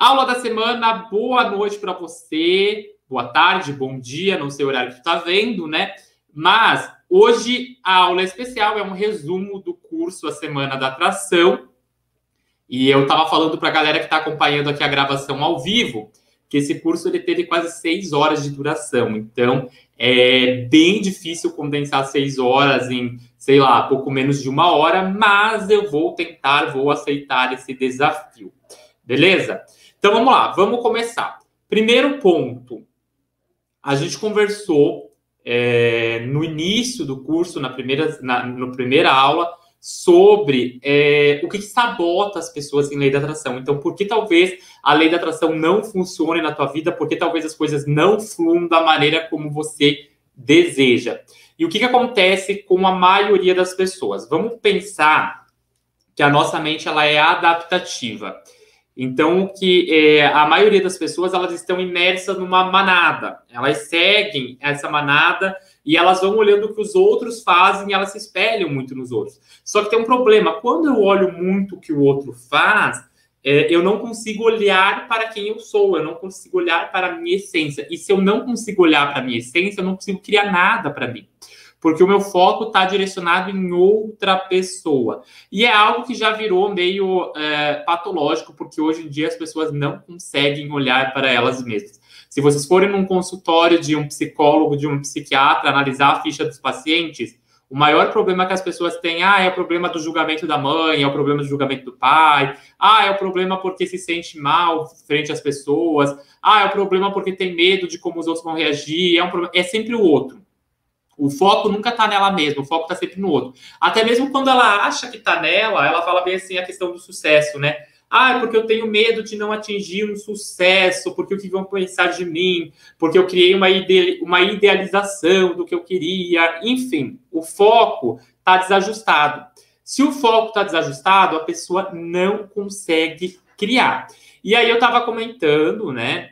Aula da semana, boa noite para você, boa tarde, bom dia, não sei o horário que está vendo, né? Mas hoje a aula especial é um resumo do curso A Semana da Atração. E eu estava falando para a galera que está acompanhando aqui a gravação ao vivo que esse curso ele teve quase seis horas de duração. Então, é bem difícil condensar seis horas em, sei lá, pouco menos de uma hora, mas eu vou tentar, vou aceitar esse desafio. Beleza? Então vamos lá, vamos começar. Primeiro ponto, a gente conversou é, no início do curso, na primeira, na no primeira aula, sobre é, o que, que sabota as pessoas em lei da atração. Então, por que talvez a lei da atração não funcione na tua vida? Por que talvez as coisas não fluam da maneira como você deseja? E o que, que acontece com a maioria das pessoas? Vamos pensar que a nossa mente ela é adaptativa. Então, que é, a maioria das pessoas elas estão imersas numa manada, elas seguem essa manada e elas vão olhando o que os outros fazem e elas se espelham muito nos outros. Só que tem um problema, quando eu olho muito o que o outro faz, é, eu não consigo olhar para quem eu sou, eu não consigo olhar para a minha essência. E se eu não consigo olhar para a minha essência, eu não consigo criar nada para mim porque o meu foco está direcionado em outra pessoa. E é algo que já virou meio é, patológico, porque hoje em dia as pessoas não conseguem olhar para elas mesmas. Se vocês forem num consultório de um psicólogo, de um psiquiatra, analisar a ficha dos pacientes, o maior problema que as pessoas têm, ah, é o problema do julgamento da mãe, é o problema do julgamento do pai, ah, é o problema porque se sente mal frente às pessoas, ah, é o problema porque tem medo de como os outros vão reagir, é, um problema, é sempre o outro. O foco nunca está nela mesma, o foco está sempre no outro. Até mesmo quando ela acha que está nela, ela fala bem assim a questão do sucesso, né? Ah, é porque eu tenho medo de não atingir um sucesso, porque o que vão pensar de mim, porque eu criei uma, ide uma idealização do que eu queria. Enfim, o foco está desajustado. Se o foco está desajustado, a pessoa não consegue criar. E aí eu estava comentando, né,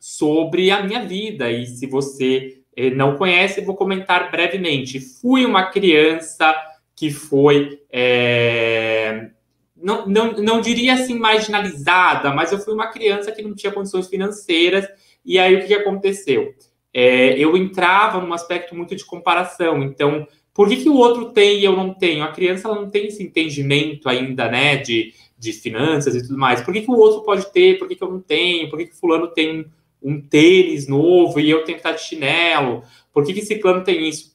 sobre a minha vida. E se você não conhece, vou comentar brevemente. Fui uma criança que foi. É, não, não, não diria assim marginalizada, mas eu fui uma criança que não tinha condições financeiras. E aí o que, aconteceu? É, eu entrava num aspecto muito de comparação. Então, por que, que o outro tem e eu não tenho? A criança ela não tem esse entendimento ainda, né, de, de finanças e tudo mais. Por que, que o outro pode ter? Por que, que eu não tenho? Por que, que fulano tem um tênis novo e eu tenho que estar de chinelo? Por que, que ciclano tem isso?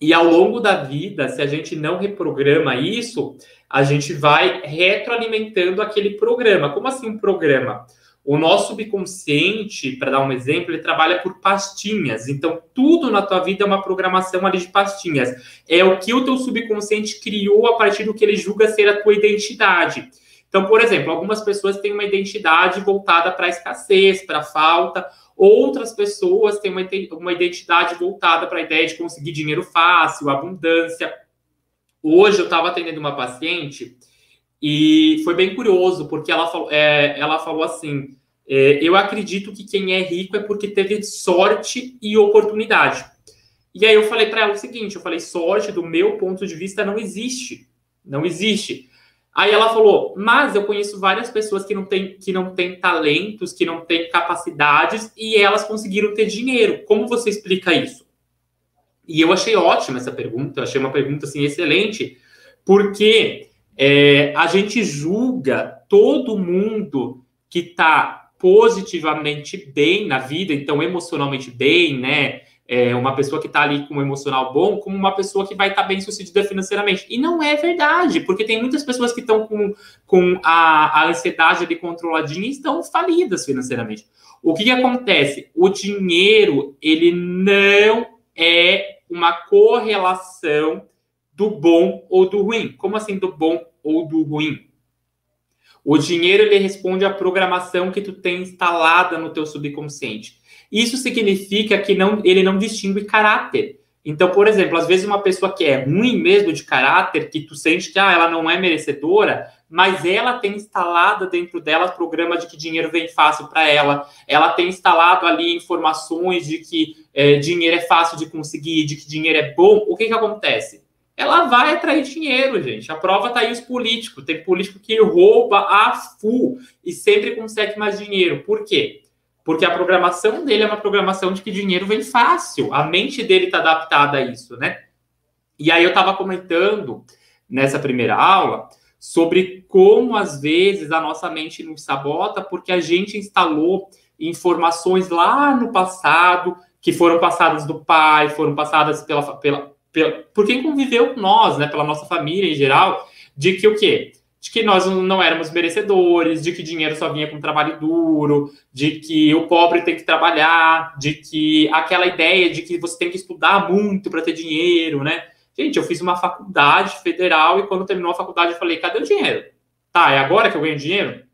E ao longo da vida, se a gente não reprograma isso, a gente vai retroalimentando aquele programa. Como assim um programa? O nosso subconsciente, para dar um exemplo, ele trabalha por pastinhas. Então, tudo na tua vida é uma programação ali de pastinhas. É o que o teu subconsciente criou a partir do que ele julga ser a tua identidade. Então, por exemplo, algumas pessoas têm uma identidade voltada para a escassez, para a falta, outras pessoas têm uma identidade voltada para a ideia de conseguir dinheiro fácil, abundância. Hoje eu estava atendendo uma paciente e foi bem curioso, porque ela falou, é, ela falou assim: é, Eu acredito que quem é rico é porque teve sorte e oportunidade. E aí eu falei para ela o seguinte: eu falei, sorte, do meu ponto de vista, não existe. Não existe. Aí ela falou: "Mas eu conheço várias pessoas que não têm que não têm talentos, que não têm capacidades e elas conseguiram ter dinheiro. Como você explica isso?" E eu achei ótima essa pergunta, achei uma pergunta assim excelente, porque é, a gente julga todo mundo que está positivamente bem na vida, então emocionalmente bem, né? É, uma pessoa que está ali com um emocional bom como uma pessoa que vai estar tá bem sucedida financeiramente. E não é verdade, porque tem muitas pessoas que estão com, com a, a ansiedade ali controladinha e estão falidas financeiramente. O que, que acontece? O dinheiro, ele não é uma correlação do bom ou do ruim. Como assim do bom ou do ruim? O dinheiro ele responde à programação que tu tem instalada no teu subconsciente. Isso significa que não, ele não distingue caráter. Então, por exemplo, às vezes uma pessoa que é ruim mesmo de caráter, que tu sente que ah, ela não é merecedora, mas ela tem instalado dentro dela o programa de que dinheiro vem fácil para ela, ela tem instalado ali informações de que é, dinheiro é fácil de conseguir, de que dinheiro é bom. O que, que acontece? ela vai atrair dinheiro, gente. A prova tá aí os políticos. Tem político que rouba a full e sempre consegue mais dinheiro. Por quê? Porque a programação dele é uma programação de que dinheiro vem fácil. A mente dele está adaptada a isso, né? E aí eu estava comentando nessa primeira aula sobre como às vezes a nossa mente nos sabota porque a gente instalou informações lá no passado que foram passadas do pai, foram passadas pela, pela, pela por quem conviveu com nós, né, pela nossa família em geral, de que o quê? De que nós não éramos merecedores, de que dinheiro só vinha com trabalho duro, de que o pobre tem que trabalhar, de que aquela ideia de que você tem que estudar muito para ter dinheiro, né? Gente, eu fiz uma faculdade federal e quando terminou a faculdade eu falei, cadê o dinheiro? Tá, é agora que eu ganho dinheiro?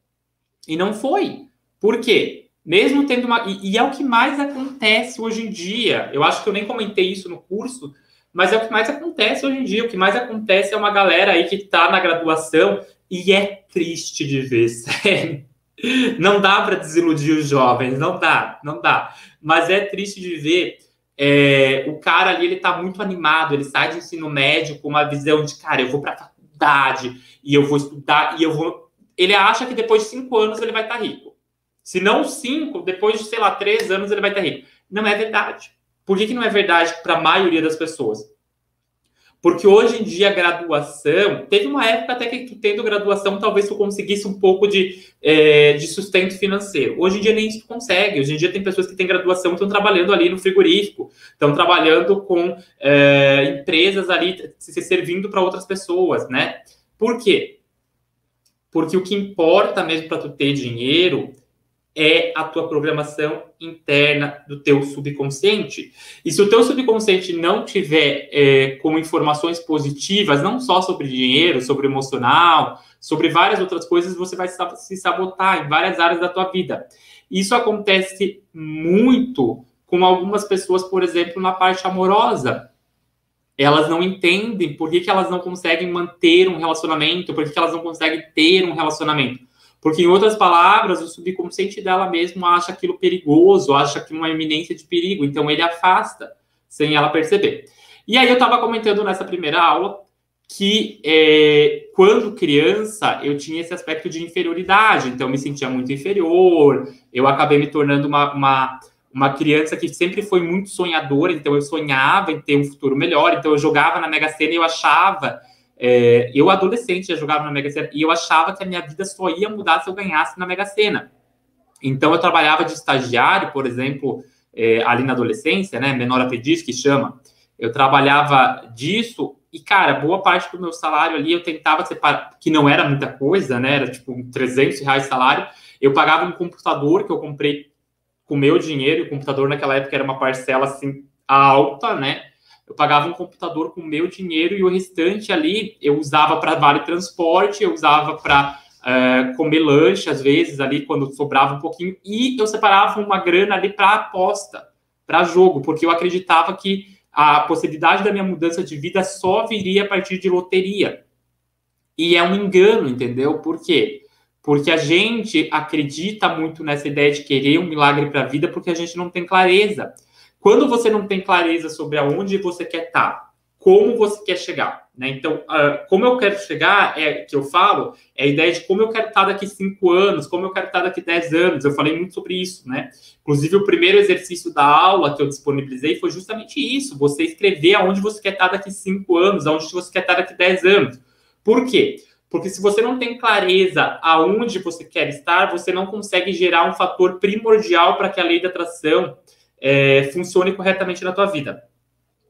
E não foi. Por quê? Mesmo tendo uma. E, e, é o que mais acontece hoje em dia. Eu acho que eu nem comentei isso no curso, mas é o que mais acontece hoje em dia. O que mais acontece é uma galera aí que está na graduação e é triste de ver, sério. Não dá para desiludir os jovens, não dá, não dá. Mas é triste de ver é, o cara ali, ele tá muito animado, ele sai de ensino médio com uma visão de, cara, eu vou para faculdade e eu vou estudar e eu vou. Ele acha que depois de cinco anos ele vai estar tá rico. Se não cinco, depois de, sei lá, três anos ele vai estar tá rico. Não é verdade. Por que, que não é verdade para a maioria das pessoas? Porque hoje em dia graduação, teve uma época até que tendo graduação, talvez tu conseguisse um pouco de, é, de sustento financeiro. Hoje em dia nem isso consegue. Hoje em dia tem pessoas que têm graduação estão trabalhando ali no frigorífico, estão trabalhando com é, empresas ali, se servindo para outras pessoas, né? Por quê? Porque o que importa mesmo para tu ter dinheiro é a tua programação interna do teu subconsciente. E se o teu subconsciente não tiver é, como informações positivas, não só sobre dinheiro, sobre emocional, sobre várias outras coisas, você vai se sabotar em várias áreas da tua vida. Isso acontece muito com algumas pessoas, por exemplo, na parte amorosa. Elas não entendem por que, que elas não conseguem manter um relacionamento, por que, que elas não conseguem ter um relacionamento porque, em outras palavras, o subconsciente dela mesmo acha aquilo perigoso, acha que uma iminência de perigo, então ele afasta sem ela perceber. E aí eu estava comentando nessa primeira aula que é, quando criança eu tinha esse aspecto de inferioridade, então me sentia muito inferior, eu acabei me tornando uma, uma, uma criança que sempre foi muito sonhadora, então eu sonhava em ter um futuro melhor, então eu jogava na Mega Sena e eu achava é, eu, adolescente, já jogava na Mega Sena e eu achava que a minha vida só ia mudar se eu ganhasse na Mega Sena. Então, eu trabalhava de estagiário, por exemplo, é, ali na adolescência, né? Menor aprendiz, que chama. Eu trabalhava disso e, cara, boa parte do meu salário ali eu tentava separar, que não era muita coisa, né? Era tipo 300 reais salário. Eu pagava um computador que eu comprei com meu dinheiro, e o computador naquela época era uma parcela assim alta, né? Eu pagava um computador com o meu dinheiro e o restante ali eu usava para vale transporte, eu usava para uh, é, comer lanche, às vezes, ali, quando sobrava um pouquinho, e eu separava uma grana ali para aposta, para jogo, porque eu acreditava que a possibilidade da minha mudança de vida só viria a partir de loteria. E é um engano, entendeu? Por quê? Porque a gente acredita muito nessa ideia de querer um milagre para a vida porque a gente não tem clareza. Quando você não tem clareza sobre aonde você quer estar, tá, como você quer chegar, né? Então, uh, como eu quero chegar, é que eu falo, é a ideia de como eu quero estar daqui cinco anos, como eu quero estar daqui dez anos. Eu falei muito sobre isso, né? Inclusive, o primeiro exercício da aula que eu disponibilizei foi justamente isso: você escrever aonde você quer estar daqui cinco anos, aonde você quer estar daqui dez anos. Por quê? Porque se você não tem clareza aonde você quer estar, você não consegue gerar um fator primordial para que a lei da atração é, funcione corretamente na tua vida.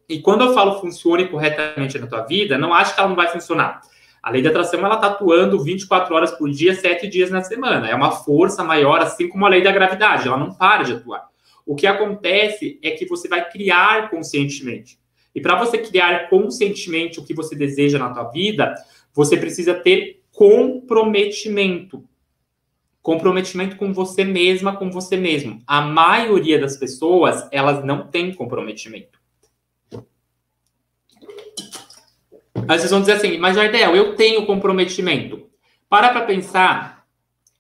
E quando eu falo funcione corretamente na tua vida, não acho que ela não vai funcionar. A lei da atração ela está atuando 24 horas por dia, 7 dias na semana. É uma força maior, assim como a lei da gravidade, ela não para de atuar. O que acontece é que você vai criar conscientemente. E para você criar conscientemente o que você deseja na tua vida, você precisa ter comprometimento comprometimento com você mesma, com você mesmo. A maioria das pessoas, elas não têm comprometimento. Aí vocês vão dizer assim, mas Jardel, eu tenho comprometimento. Para para pensar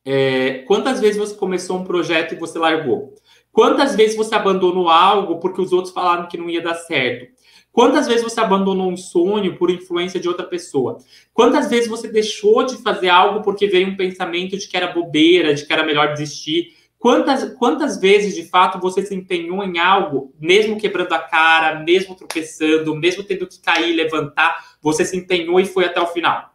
é, quantas vezes você começou um projeto e você largou. Quantas vezes você abandonou algo porque os outros falaram que não ia dar certo? Quantas vezes você abandonou um sonho por influência de outra pessoa? Quantas vezes você deixou de fazer algo porque veio um pensamento de que era bobeira, de que era melhor desistir? Quantas, quantas vezes, de fato, você se empenhou em algo, mesmo quebrando a cara, mesmo tropeçando, mesmo tendo que cair e levantar, você se empenhou e foi até o final?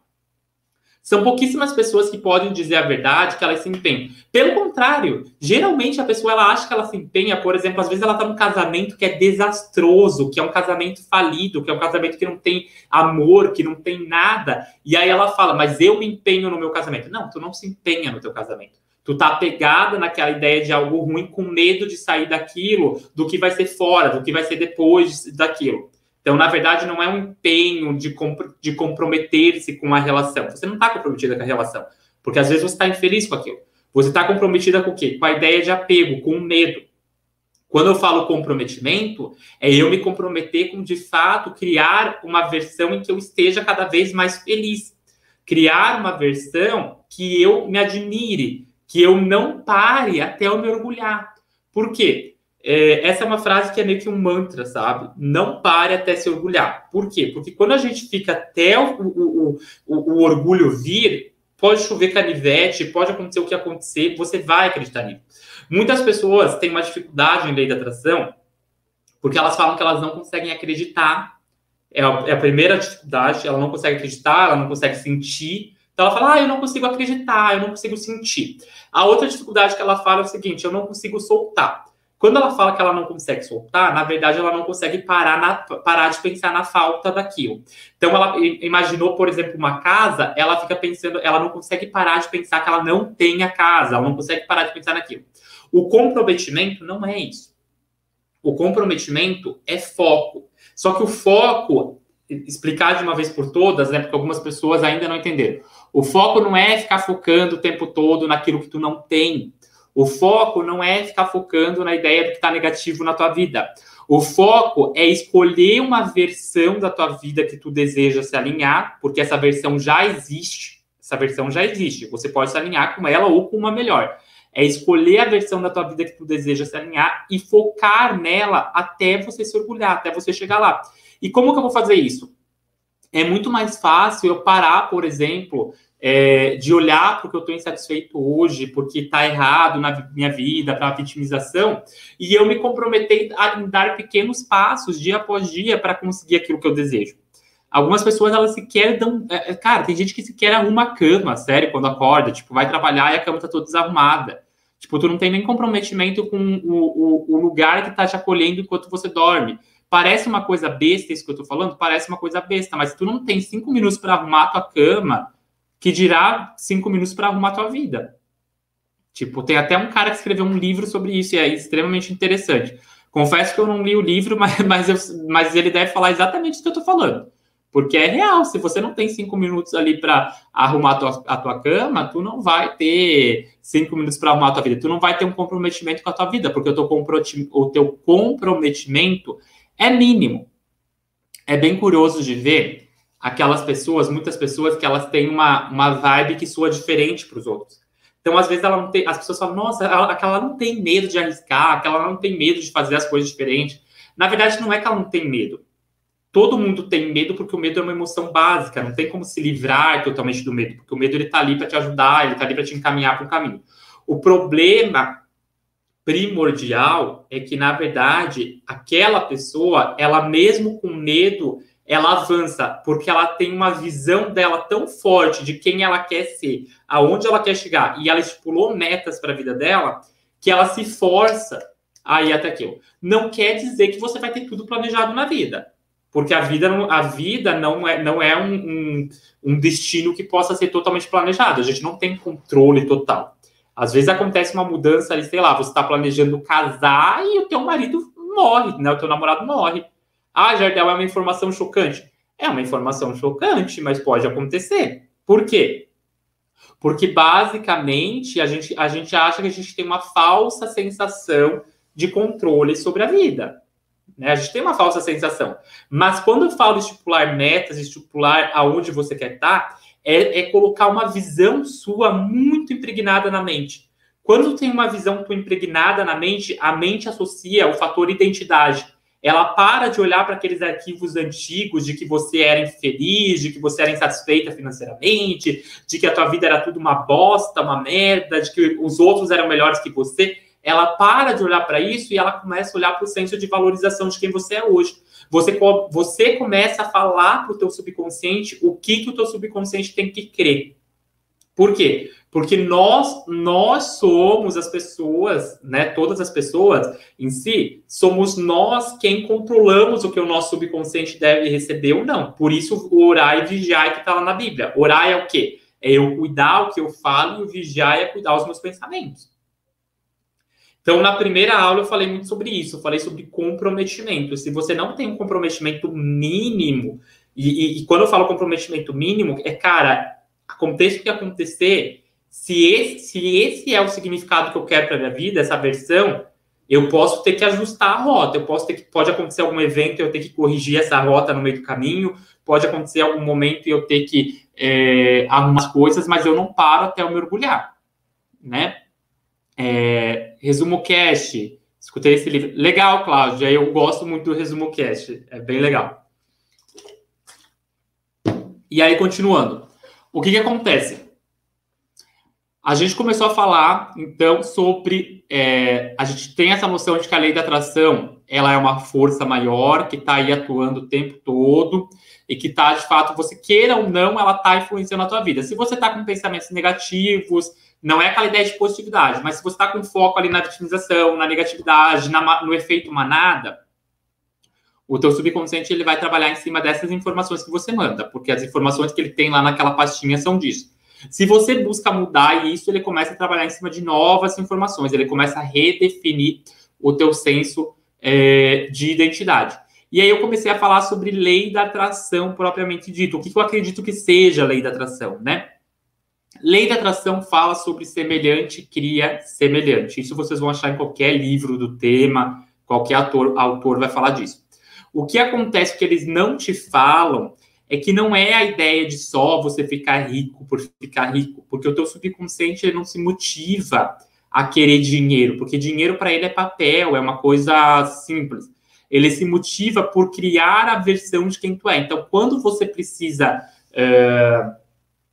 São pouquíssimas pessoas que podem dizer a verdade que elas se empenham. Pelo contrário, geralmente a pessoa ela acha que ela se empenha, por exemplo, às vezes ela está num casamento que é desastroso, que é um casamento falido, que é um casamento que não tem amor, que não tem nada. E aí ela fala, mas eu me empenho no meu casamento. Não, tu não se empenha no teu casamento. Tu tá apegada naquela ideia de algo ruim com medo de sair daquilo, do que vai ser fora, do que vai ser depois daquilo. Então, na verdade, não é um empenho de, comp de comprometer-se com a relação. Você não está comprometida com a relação, porque às vezes você está infeliz com aquilo. Você está comprometida com o quê? Com a ideia de apego, com o medo. Quando eu falo comprometimento, é eu me comprometer com, de fato, criar uma versão em que eu esteja cada vez mais feliz. Criar uma versão que eu me admire, que eu não pare até eu me orgulhar. Por quê? É, essa é uma frase que é meio que um mantra, sabe? Não pare até se orgulhar. Por quê? Porque quando a gente fica até o, o, o, o orgulho vir, pode chover canivete, pode acontecer o que acontecer, você vai acreditar nisso. Muitas pessoas têm uma dificuldade em lei da atração porque elas falam que elas não conseguem acreditar. É a, é a primeira dificuldade, ela não consegue acreditar, ela não consegue sentir. Então ela fala, ah, eu não consigo acreditar, eu não consigo sentir. A outra dificuldade que ela fala é o seguinte, eu não consigo soltar. Quando ela fala que ela não consegue soltar, na verdade ela não consegue parar, na, parar de pensar na falta daquilo. Então ela imaginou, por exemplo, uma casa, ela fica pensando, ela não consegue parar de pensar que ela não tem a casa, ela não consegue parar de pensar naquilo. O comprometimento não é isso. O comprometimento é foco. Só que o foco, explicar de uma vez por todas, né, porque algumas pessoas ainda não entenderam. O foco não é ficar focando o tempo todo naquilo que tu não tem. O foco não é ficar focando na ideia do que está negativo na tua vida. O foco é escolher uma versão da tua vida que tu deseja se alinhar, porque essa versão já existe. Essa versão já existe. Você pode se alinhar com ela ou com uma melhor. É escolher a versão da tua vida que tu deseja se alinhar e focar nela até você se orgulhar, até você chegar lá. E como que eu vou fazer isso? É muito mais fácil eu parar, por exemplo, é, de olhar porque eu estou insatisfeito hoje, porque está errado na minha vida, para a vitimização, e eu me comprometer a dar pequenos passos dia após dia para conseguir aquilo que eu desejo. Algumas pessoas, elas sequer dão. É, é, cara, tem gente que sequer arruma a cama, sério, quando acorda. Tipo, vai trabalhar e a cama está toda desarrumada. Tipo, tu não tem nem comprometimento com o, o, o lugar que está te acolhendo enquanto você dorme. Parece uma coisa besta isso que eu estou falando? Parece uma coisa besta, mas tu não tem cinco minutos para arrumar a tua cama, que dirá cinco minutos para arrumar tua vida. Tipo, tem até um cara que escreveu um livro sobre isso e é extremamente interessante. Confesso que eu não li o livro, mas, mas, eu, mas ele deve falar exatamente o que eu estou falando. Porque é real, se você não tem cinco minutos ali para arrumar a tua, a tua cama, tu não vai ter cinco minutos para arrumar a tua vida. Tu não vai ter um comprometimento com a tua vida, porque o teu, o teu comprometimento é mínimo. É bem curioso de ver aquelas pessoas, muitas pessoas que elas têm uma, uma vibe que soa diferente para os outros. Então, às vezes, ela não tem, as pessoas falam, nossa, ela, aquela não tem medo de arriscar, aquela não tem medo de fazer as coisas diferentes. Na verdade, não é que ela não tem medo. Todo mundo tem medo porque o medo é uma emoção básica, não tem como se livrar totalmente do medo, porque o medo ele está ali para te ajudar, ele está ali para te encaminhar para o caminho. O problema primordial é que, na verdade, aquela pessoa, ela mesmo com medo, ela avança porque ela tem uma visão dela tão forte de quem ela quer ser, aonde ela quer chegar, e ela estipulou metas para a vida dela, que ela se força a ir até aquilo. Não quer dizer que você vai ter tudo planejado na vida, porque a vida, a vida não é, não é um, um, um destino que possa ser totalmente planejado. A gente não tem controle total. Às vezes acontece uma mudança ali, sei lá, você está planejando casar e o teu marido morre, né? O teu namorado morre ah, Jardel, é uma informação chocante. É uma informação chocante, mas pode acontecer. Por quê? Porque basicamente a gente, a gente acha que a gente tem uma falsa sensação de controle sobre a vida. Né? A gente tem uma falsa sensação. Mas quando eu falo estipular metas, estipular aonde você quer estar, é, é colocar uma visão sua muito impregnada na mente. Quando tem uma visão impregnada na mente, a mente associa o fator identidade ela para de olhar para aqueles arquivos antigos de que você era infeliz, de que você era insatisfeita financeiramente, de que a tua vida era tudo uma bosta, uma merda, de que os outros eram melhores que você. Ela para de olhar para isso e ela começa a olhar para o senso de valorização de quem você é hoje. Você, você começa a falar para o teu subconsciente o que, que o teu subconsciente tem que crer. Por quê? Porque nós, nós somos as pessoas, né? Todas as pessoas em si, somos nós quem controlamos o que o nosso subconsciente deve receber ou não. Por isso, orar e vigiar que está lá na Bíblia. Orar é o quê? É eu cuidar o que eu falo e vigiar é cuidar os meus pensamentos. Então, na primeira aula, eu falei muito sobre isso. Eu falei sobre comprometimento. Se você não tem um comprometimento mínimo, e, e, e quando eu falo comprometimento mínimo, é, cara, aconteça o que acontecer, se esse, se esse é o significado que eu quero para minha vida, essa versão, eu posso ter que ajustar a rota. Eu posso ter que pode acontecer algum evento e eu ter que corrigir essa rota no meio do caminho. Pode acontecer algum momento e eu ter que é, algumas coisas, mas eu não paro até eu mergulhar, né? É, resumo cast. Escutei esse livro. Legal, Cláudia. Eu gosto muito do resumo cast. É bem legal. E aí, continuando. O que, que acontece? A gente começou a falar, então, sobre. É, a gente tem essa noção de que a lei da atração ela é uma força maior que está aí atuando o tempo todo e que está, de fato, você queira ou não, ela está influenciando a tua vida. Se você está com pensamentos negativos, não é aquela ideia de positividade, mas se você está com foco ali na vitimização, na negatividade, na, no efeito manada, o teu subconsciente ele vai trabalhar em cima dessas informações que você manda, porque as informações que ele tem lá naquela pastinha são disso. Se você busca mudar isso, ele começa a trabalhar em cima de novas informações, ele começa a redefinir o teu senso é, de identidade. E aí eu comecei a falar sobre lei da atração propriamente dito. O que, eu acredito que seja a lei da atração, né? Lei da atração fala sobre semelhante cria semelhante. Isso vocês vão achar em qualquer livro do tema, qualquer autor, autor vai falar disso. O que acontece que eles não te falam é que não é a ideia de só você ficar rico por ficar rico, porque o teu subconsciente não se motiva a querer dinheiro, porque dinheiro para ele é papel, é uma coisa simples. Ele se motiva por criar a versão de quem tu é. Então, quando você precisa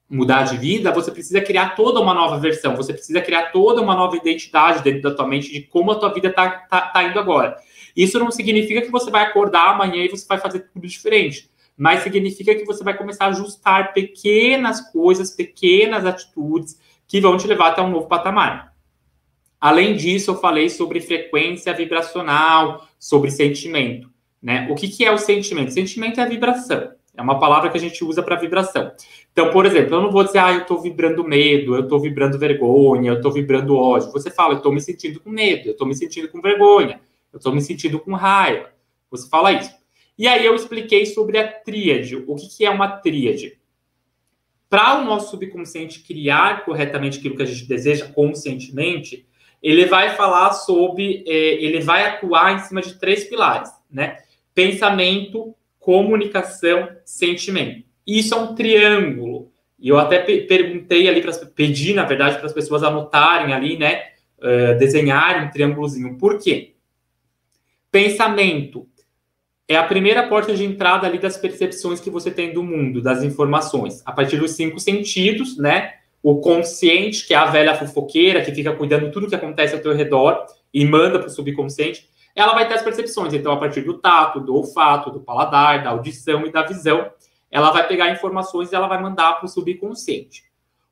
mudar de vida, você precisa criar toda uma nova versão, você precisa criar toda uma nova identidade dentro da tua mente de como a tua vida está tá, tá indo agora. Isso não significa que você vai acordar amanhã e você vai fazer tudo diferente, mas significa que você vai começar a ajustar pequenas coisas, pequenas atitudes que vão te levar até um novo patamar. Além disso, eu falei sobre frequência vibracional, sobre sentimento. Né? O que, que é o sentimento? Sentimento é a vibração. É uma palavra que a gente usa para vibração. Então, por exemplo, eu não vou dizer, ah, eu estou vibrando medo, eu estou vibrando vergonha, eu estou vibrando ódio. Você fala, eu estou me sentindo com medo, eu estou me sentindo com vergonha, eu estou me sentindo com raiva. Você fala isso. E aí eu expliquei sobre a tríade. O que, que é uma tríade? Para o nosso subconsciente criar corretamente aquilo que a gente deseja conscientemente, ele vai falar sobre, é, ele vai atuar em cima de três pilares, né? Pensamento, comunicação, sentimento. Isso é um triângulo. E eu até perguntei ali, para pedi, na verdade, para as pessoas anotarem ali, né? Uh, desenharem um triângulozinho. Por quê? Pensamento é a primeira porta de entrada ali das percepções que você tem do mundo, das informações, a partir dos cinco sentidos, né? O consciente, que é a velha fofoqueira, que fica cuidando de tudo que acontece ao teu redor e manda para o subconsciente, ela vai ter as percepções. Então, a partir do tato, do olfato, do paladar, da audição e da visão, ela vai pegar informações e ela vai mandar para o subconsciente.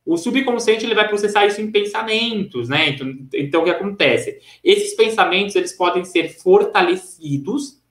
O subconsciente ele vai processar isso em pensamentos, né? Então, então, o que acontece? Esses pensamentos eles podem ser fortalecidos,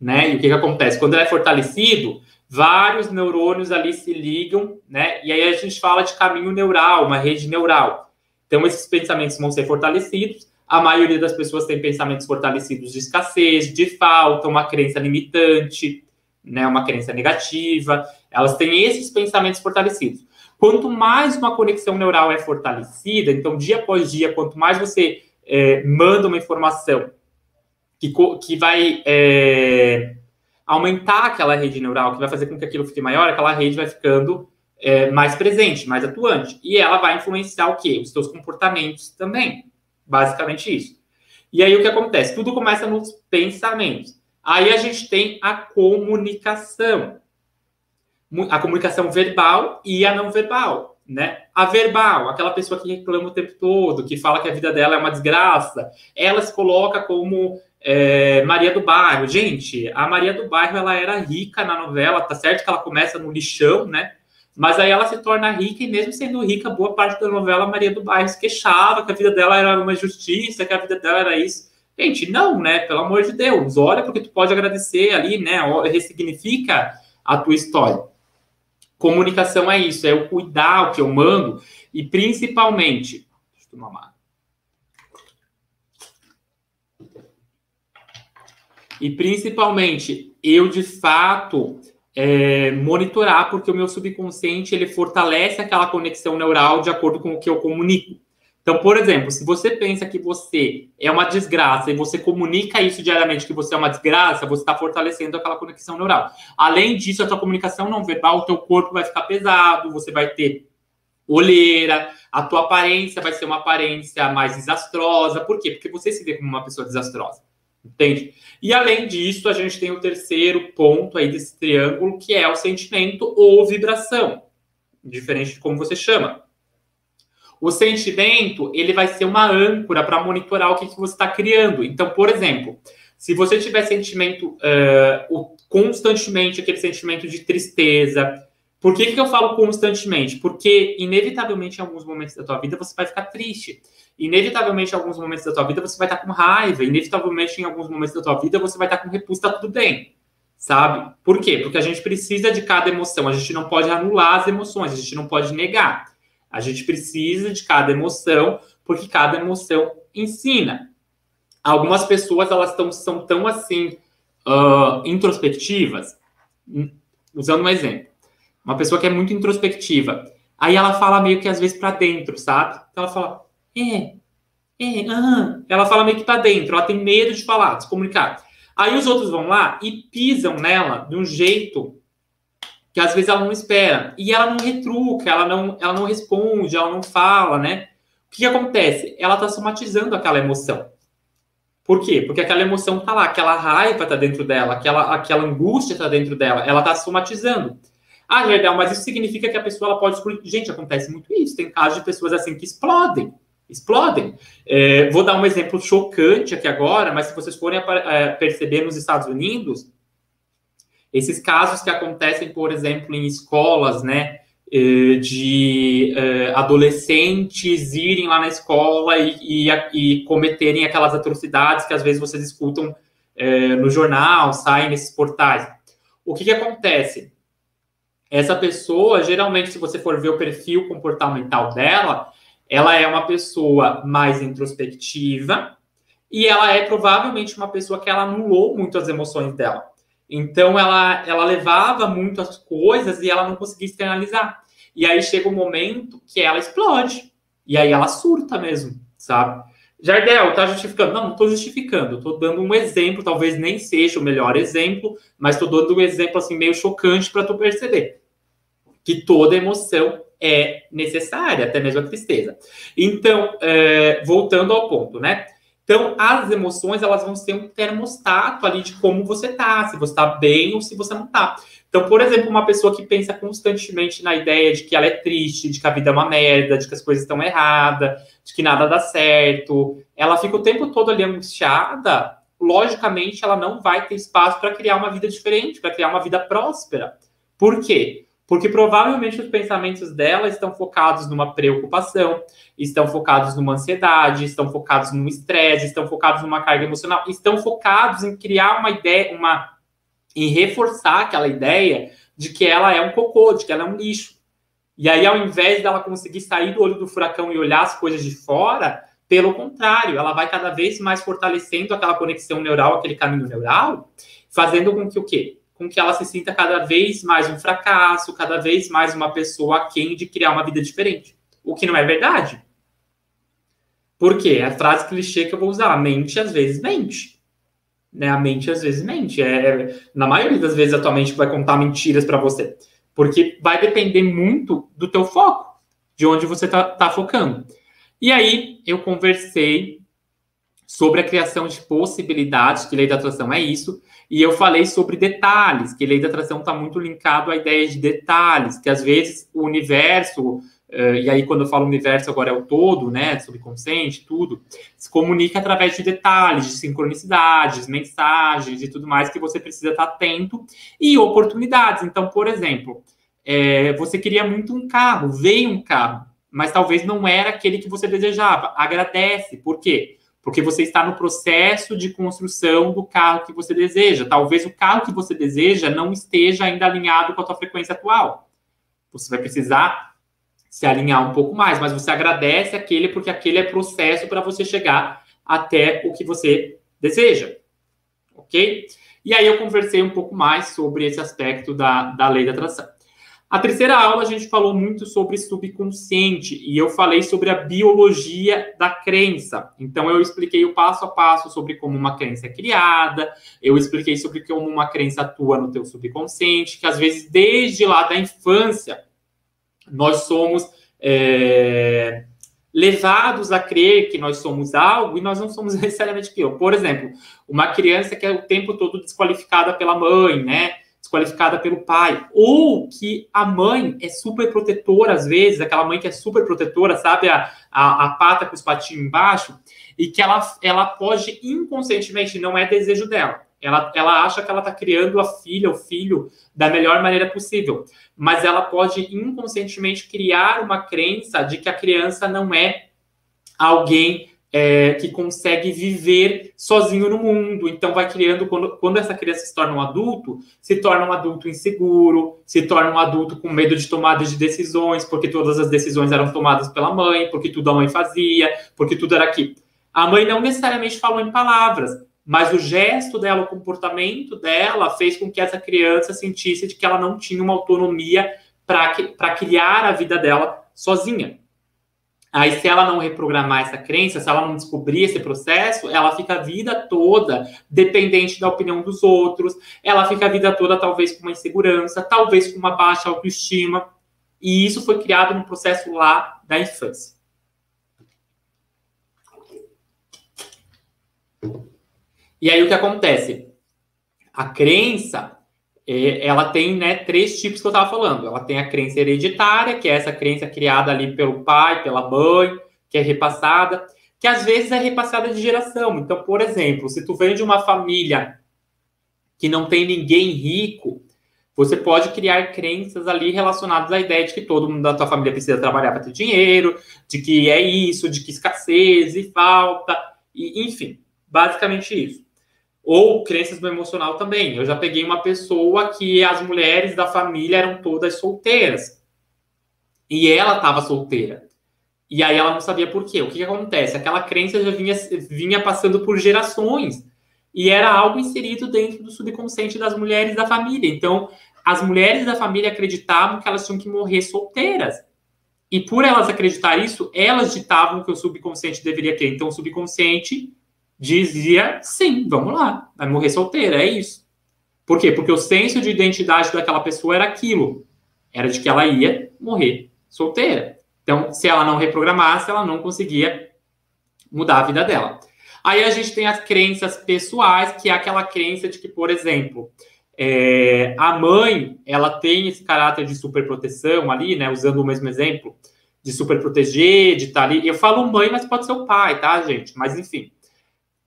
né? E o que, que acontece? Quando ele é fortalecido, vários neurônios ali se ligam, né? E aí a gente fala de caminho neural, uma rede neural. Então, esses pensamentos vão ser fortalecidos. A maioria das pessoas tem pensamentos fortalecidos de escassez, de falta, uma crença limitante, né? Uma crença negativa. Elas têm esses pensamentos fortalecidos. Quanto mais uma conexão neural é fortalecida, então dia após dia, quanto mais você é, manda uma informação que, que vai é, aumentar aquela rede neural, que vai fazer com que aquilo fique maior, aquela rede vai ficando é, mais presente, mais atuante. E ela vai influenciar o quê? Os seus comportamentos também. Basicamente isso. E aí o que acontece? Tudo começa nos pensamentos. Aí a gente tem a comunicação. A comunicação verbal e a não verbal, né? A verbal, aquela pessoa que reclama o tempo todo, que fala que a vida dela é uma desgraça, ela se coloca como é, Maria do Bairro. Gente, a Maria do Bairro, ela era rica na novela, tá certo que ela começa no lixão, né? Mas aí ela se torna rica e mesmo sendo rica, boa parte da novela Maria do Bairro se queixava que a vida dela era uma injustiça, que a vida dela era isso. Gente, não, né? Pelo amor de Deus, olha porque tu pode agradecer ali, né? Ressignifica a tua história. Comunicação é isso, é o cuidar o que eu mando e principalmente, deixa eu tomar E principalmente, eu de fato é, monitorar, porque o meu subconsciente ele fortalece aquela conexão neural de acordo com o que eu comunico. Então, por exemplo, se você pensa que você é uma desgraça e você comunica isso diariamente, que você é uma desgraça, você está fortalecendo aquela conexão neural. Além disso, a tua comunicação não verbal, o teu corpo vai ficar pesado, você vai ter olheira, a tua aparência vai ser uma aparência mais desastrosa. Por quê? Porque você se vê como uma pessoa desastrosa. Entende? E além disso, a gente tem o terceiro ponto aí desse triângulo, que é o sentimento ou vibração, diferente de como você chama. O sentimento, ele vai ser uma âncora para monitorar o que, que você está criando. Então, por exemplo, se você tiver sentimento uh, constantemente, aquele sentimento de tristeza, por que, que eu falo constantemente? Porque, inevitavelmente, em alguns momentos da tua vida, você vai ficar triste. Inevitavelmente, em alguns momentos da tua vida, você vai estar com raiva. Inevitavelmente, em alguns momentos da tua vida, você vai estar com repulso, tá tudo bem. Sabe? Por quê? Porque a gente precisa de cada emoção. A gente não pode anular as emoções, a gente não pode negar. A gente precisa de cada emoção, porque cada emoção ensina. Algumas pessoas, elas tão, são tão, assim, uh, introspectivas. Usando um exemplo uma pessoa que é muito introspectiva. Aí ela fala meio que às vezes para dentro, sabe? Então ela fala, é, é, aham. Ela fala meio que para dentro, ela tem medo de falar, de se comunicar. Aí os outros vão lá e pisam nela de um jeito que às vezes ela não espera. E ela não retruca, ela não, ela não responde, ela não fala, né? O que, que acontece? Ela está somatizando aquela emoção. Por quê? Porque aquela emoção tá lá, aquela raiva tá dentro dela, aquela, aquela angústia tá dentro dela, ela tá somatizando. Ah, Jardel, mas isso significa que a pessoa ela pode explodir. Gente, acontece muito isso. Tem casos de pessoas assim que explodem. Explodem. É, vou dar um exemplo chocante aqui agora, mas se vocês forem é, perceber nos Estados Unidos, esses casos que acontecem, por exemplo, em escolas, né? É, de uh, adolescentes irem lá na escola e, e, e, cometerem aquelas atrocidades que às vezes vocês escutam no jornal, saem nesses portais. O que, que acontece? essa pessoa, geralmente, se você for ver o perfil comportamental dela, ela é uma pessoa mais introspectiva e ela é provavelmente uma pessoa que ela anulou muito as emoções dela. Então, ela, ela levava muito as coisas e ela não conseguia externalizar. E aí chega um momento que ela explode. E aí ela surta mesmo, sabe? Jardel, tá justificando? Não, não estou justificando. Estou dando um exemplo, talvez nem seja o melhor exemplo, mas estou dando um exemplo assim meio chocante para tu perceber que toda emoção é necessária, até mesmo a tristeza. Então, é, voltando ao ponto, né? Então, as emoções, elas vão ser um termostato ali de como você tá, se você tá bem ou se você não tá. Então, por exemplo, uma pessoa que pensa constantemente na ideia de que ela é triste, de que a vida é uma merda, de que as coisas estão erradas, de que nada dá certo, ela fica o tempo todo ali angustiada, logicamente ela não vai ter espaço para criar uma vida diferente, para criar uma vida próspera. Por quê? Porque provavelmente os pensamentos dela estão focados numa preocupação, estão focados numa ansiedade, estão focados num estresse, estão focados numa carga emocional, estão focados em criar uma ideia, uma em reforçar aquela ideia de que ela é um cocô, de que ela é um lixo. E aí, ao invés dela conseguir sair do olho do furacão e olhar as coisas de fora, pelo contrário, ela vai cada vez mais fortalecendo aquela conexão neural, aquele caminho neural, fazendo com que o quê? Com que ela se sinta cada vez mais um fracasso, cada vez mais uma pessoa aquém de criar uma vida diferente. O que não é verdade. Por quê? É a frase clichê que eu vou usar. A mente às vezes mente. Né? A mente às vezes mente. É, na maioria das vezes, atualmente, vai contar mentiras para você. Porque vai depender muito do teu foco, de onde você está tá focando. E aí, eu conversei sobre a criação de possibilidades, que lei da atração é isso, e eu falei sobre detalhes, que lei da atração está muito linkado à ideia de detalhes, que às vezes o universo, uh, e aí quando eu falo universo agora é o todo, né, subconsciente, tudo, se comunica através de detalhes, de sincronicidades, mensagens e tudo mais que você precisa estar atento, e oportunidades. Então, por exemplo, é, você queria muito um carro, veio um carro, mas talvez não era aquele que você desejava. Agradece, por quê? Porque você está no processo de construção do carro que você deseja. Talvez o carro que você deseja não esteja ainda alinhado com a tua frequência atual. Você vai precisar se alinhar um pouco mais, mas você agradece aquele porque aquele é processo para você chegar até o que você deseja. Ok? E aí eu conversei um pouco mais sobre esse aspecto da, da lei da atração. A terceira aula a gente falou muito sobre subconsciente e eu falei sobre a biologia da crença. Então eu expliquei o passo a passo sobre como uma crença é criada, eu expliquei sobre como uma crença atua no teu subconsciente, que às vezes desde lá da infância nós somos é, levados a crer que nós somos algo e nós não somos necessariamente aquilo. Por exemplo, uma criança que é o tempo todo desqualificada pela mãe, né? Desqualificada pelo pai, ou que a mãe é super protetora às vezes, aquela mãe que é super protetora, sabe, a, a, a pata com os patinhos embaixo, e que ela, ela pode inconscientemente, não é desejo dela, ela, ela acha que ela está criando a filha, o filho, da melhor maneira possível, mas ela pode inconscientemente criar uma crença de que a criança não é alguém é, que consegue viver sozinho no mundo. Então, vai criando, quando, quando essa criança se torna um adulto, se torna um adulto inseguro, se torna um adulto com medo de tomada de decisões, porque todas as decisões eram tomadas pela mãe, porque tudo a mãe fazia, porque tudo era aqui. A mãe não necessariamente falou em palavras, mas o gesto dela, o comportamento dela, fez com que essa criança sentisse de que ela não tinha uma autonomia para criar a vida dela sozinha. Aí, se ela não reprogramar essa crença, se ela não descobrir esse processo, ela fica a vida toda dependente da opinião dos outros, ela fica a vida toda, talvez, com uma insegurança, talvez com uma baixa autoestima. E isso foi criado no processo lá da infância. E aí, o que acontece? A crença ela tem né, três tipos que eu estava falando. Ela tem a crença hereditária, que é essa crença criada ali pelo pai, pela mãe, que é repassada, que às vezes é repassada de geração. Então, por exemplo, se tu vem de uma família que não tem ninguém rico, você pode criar crenças ali relacionadas à ideia de que todo mundo da tua família precisa trabalhar para ter dinheiro, de que é isso, de que escassez e falta, e, enfim, basicamente isso. Ou crenças do emocional também. Eu já peguei uma pessoa que as mulheres da família eram todas solteiras. E ela estava solteira. E aí ela não sabia por quê. O que, que acontece? Aquela crença já vinha, vinha passando por gerações. E era algo inserido dentro do subconsciente das mulheres da família. Então, as mulheres da família acreditavam que elas tinham que morrer solteiras. E por elas acreditar isso, elas ditavam que o subconsciente deveria ter. Então, o subconsciente dizia sim, vamos lá, vai morrer solteira, é isso. Por quê? Porque o senso de identidade daquela pessoa era aquilo, era de que ela ia morrer solteira. Então, se ela não reprogramasse, ela não conseguia mudar a vida dela. Aí a gente tem as crenças pessoais, que é aquela crença de que, por exemplo, é, a mãe, ela tem esse caráter de superproteção ali, né? Usando o mesmo exemplo, de superproteger, de estar tá ali. Eu falo mãe, mas pode ser o pai, tá, gente? Mas enfim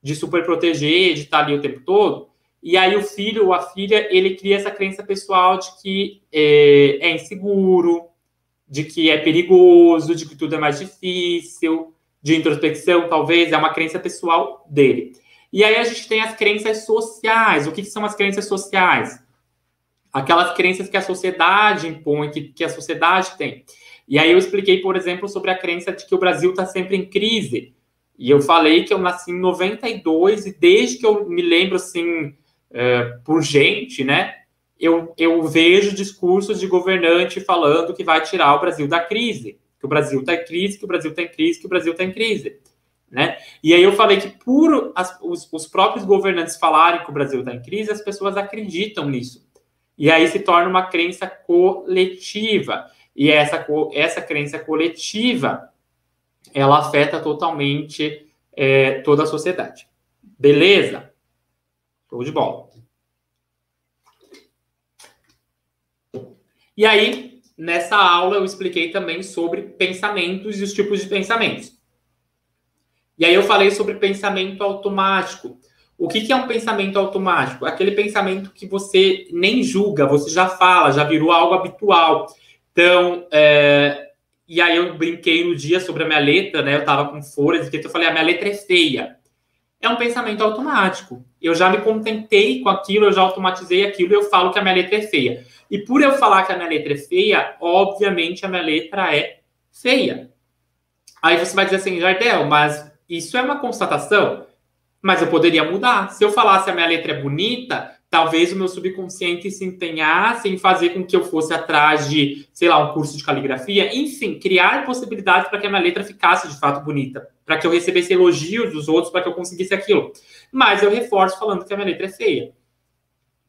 de super proteger, de estar ali o tempo todo. E aí o filho ou a filha, ele cria essa crença pessoal de que é, é, inseguro, de que é perigoso, de que tudo é mais difícil, de introspecção, talvez, é uma crença pessoal dele. E aí a gente tem as crenças sociais. O que, que são as crenças sociais? Aquelas crenças que a sociedade impõe, que, que a sociedade tem. E aí eu expliquei, por exemplo, sobre a crença de que o Brasil está sempre em crise. E eu falei que eu nasci em 92 e desde que eu me lembro, assim, é, por gente, né? Eu, eu vejo discursos de governante falando que vai tirar o Brasil da crise, que o Brasil está em crise, que o Brasil está em crise, que o Brasil está em crise. Né? E aí eu falei que por as, os, os, próprios governantes falarem que o Brasil está em crise, as pessoas acreditam nisso. E aí se torna uma crença coletiva. E essa, essa crença coletiva ela afeta totalmente é, toda a sociedade. Beleza? Show de bola. E aí, nessa aula, eu expliquei também sobre pensamentos e os tipos de pensamentos. E aí eu falei sobre pensamento automático. O que, que é um pensamento automático? Aquele pensamento que você nem julga, você já fala, já virou algo habitual. Então, é... e aí eu brinquei no dia sobre a minha letra, né? Eu tava com folhas, e eu falei, a minha letra é feia. É um pensamento automático. Eu já me contentei com aquilo, eu já automatizei aquilo eu falo que a minha letra é feia. E por eu falar que a minha letra é feia, obviamente a minha letra é feia. Aí você vai dizer assim, Jardel, mas isso é uma constatação, mas eu poderia mudar. Se eu falasse a minha letra é bonita, talvez o meu subconsciente se empenhasse em fazer com que eu fosse atrás de, sei lá, um curso de caligrafia, enfim, criar possibilidades para que a minha letra ficasse de fato bonita, para que eu recebesse elogios dos outros, para que eu conseguisse aquilo. Mas eu reforço falando que a minha letra é feia.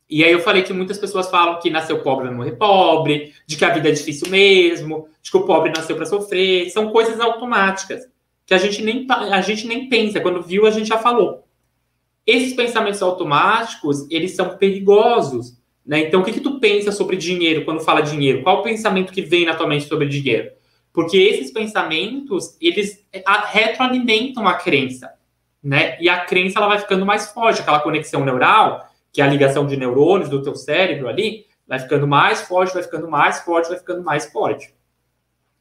E aí eu falei que muitas pessoas falam que nasceu pobre vai morrer pobre, de que a vida é difícil mesmo, de que o pobre nasceu para sofrer. São coisas automáticas que a gente nem, a gente nem pensa. Quando viu, a gente já falou. Esses pensamentos automáticos, eles são perigosos. Né? Então, o que, que tu pensa sobre dinheiro quando fala dinheiro? Qual o pensamento que vem na tua mente sobre dinheiro? Porque esses pensamentos, eles retroalimentam a crença. Né? E a crença ela vai ficando mais forte, aquela conexão neural, que é a ligação de neurônios do teu cérebro ali, vai ficando mais forte, vai ficando mais forte, vai ficando mais forte.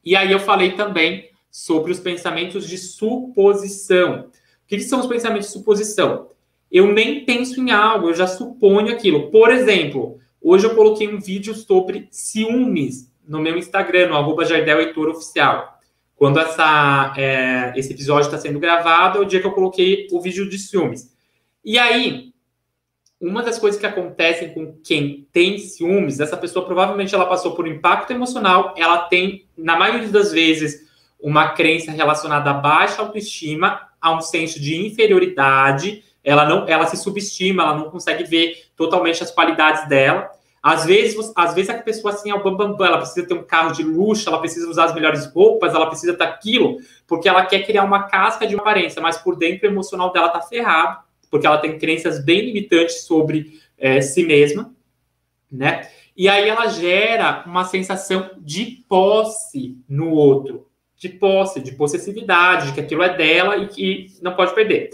E aí eu falei também sobre os pensamentos de suposição. O que, são os pensamentos de suposição? Eu nem penso em algo, eu já suponho aquilo. Por exemplo, hoje eu coloquei um vídeo sobre ciúmes no meu Instagram, no arroba Jardel Heitor Oficial. Quando essa, é, esse episódio está sendo gravado, é o dia que eu coloquei o vídeo de ciúmes. E aí, uma das coisas que acontecem com quem tem ciúmes, essa pessoa provavelmente ela passou por um impacto emocional, ela tem, na maioria das vezes, uma crença relacionada à baixa autoestima, a um senso de inferioridade, ela não, ela se subestima, ela não consegue ver totalmente as qualidades dela. Às vezes, às vezes a pessoa assim é o bambambam, bam, bam, ela precisa ter um carro de luxo, ela precisa usar as melhores roupas, ela precisa ter aquilo, porque ela quer criar uma casca de aparência, mas por dentro o emocional dela tá ferrado, porque ela tem crenças bem limitantes sobre é, si mesma, né? E aí ela gera uma sensação de posse no outro de posse, de possessividade, de que aquilo é dela e que não pode perder.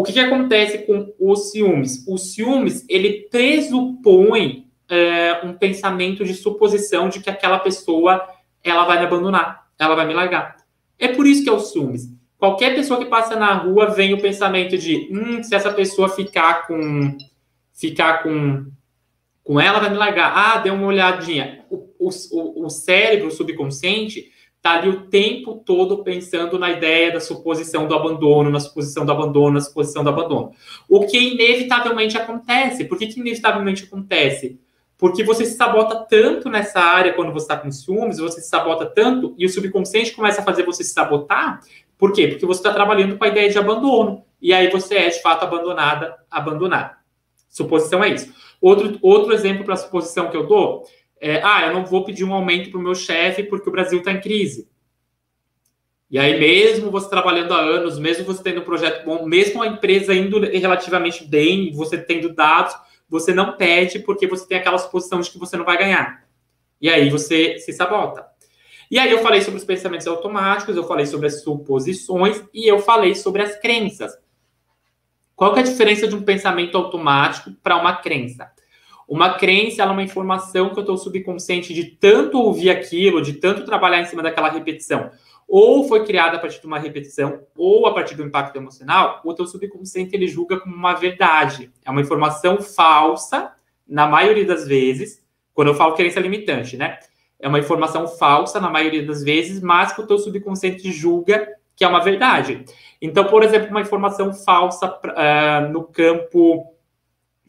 O que, que acontece com os ciúmes? O ciúmes, ele pressupõe é, um pensamento de suposição de que aquela pessoa ela vai me abandonar, ela vai me largar. É por isso que é o ciúmes. Qualquer pessoa que passa na rua vem o pensamento de hum, se essa pessoa ficar com ficar com com ela vai me largar. Ah, deu uma olhadinha. O, o, o cérebro o subconsciente está ali o tempo todo pensando na ideia da suposição do abandono, na suposição do abandono, na suposição do abandono. O que inevitavelmente acontece. Por que, que inevitavelmente acontece? Porque você se sabota tanto nessa área quando você está com ciúmes, você se sabota tanto e o subconsciente começa a fazer você se sabotar. Por quê? Porque você está trabalhando com a ideia de abandono. E aí você é, de fato, abandonada, abandonada. Suposição é isso. Outro, outro exemplo para a suposição que eu dou é, ah, eu não vou pedir um aumento para o meu chefe porque o Brasil está em crise. E aí, mesmo você trabalhando há anos, mesmo você tendo um projeto bom, mesmo a empresa indo relativamente bem, você tendo dados, você não pede porque você tem aquela suposição de que você não vai ganhar. E aí você se sabota. E aí eu falei sobre os pensamentos automáticos, eu falei sobre as suposições e eu falei sobre as crenças. Qual é a diferença de um pensamento automático para uma crença? Uma crença é uma informação que eu estou subconsciente de tanto ouvir aquilo, de tanto trabalhar em cima daquela repetição. Ou foi criada a partir de uma repetição, ou a partir do impacto emocional, o teu subconsciente ele julga como uma verdade. É uma informação falsa, na maioria das vezes, quando eu falo crença limitante, né? É uma informação falsa, na maioria das vezes, mas que o teu subconsciente julga que é uma verdade. Então, por exemplo, uma informação falsa uh, no campo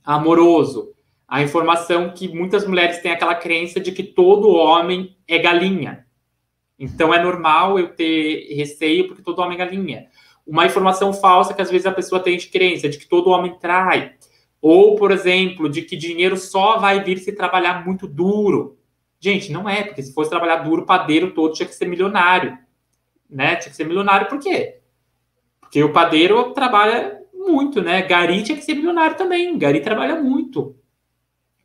amoroso a informação que muitas mulheres têm aquela crença de que todo homem é galinha. Então é normal eu ter receio porque todo homem é galinha. Uma informação falsa que às vezes a pessoa tem de crença de que todo homem trai. Ou, por exemplo, de que dinheiro só vai vir se trabalhar muito duro. Gente, não é, porque se fosse trabalhar duro, o padeiro todo tinha que ser milionário. Né? Tinha que ser milionário por quê? Porque o padeiro trabalha muito, né? Gari tinha que ser milionário também. Gari trabalha muito.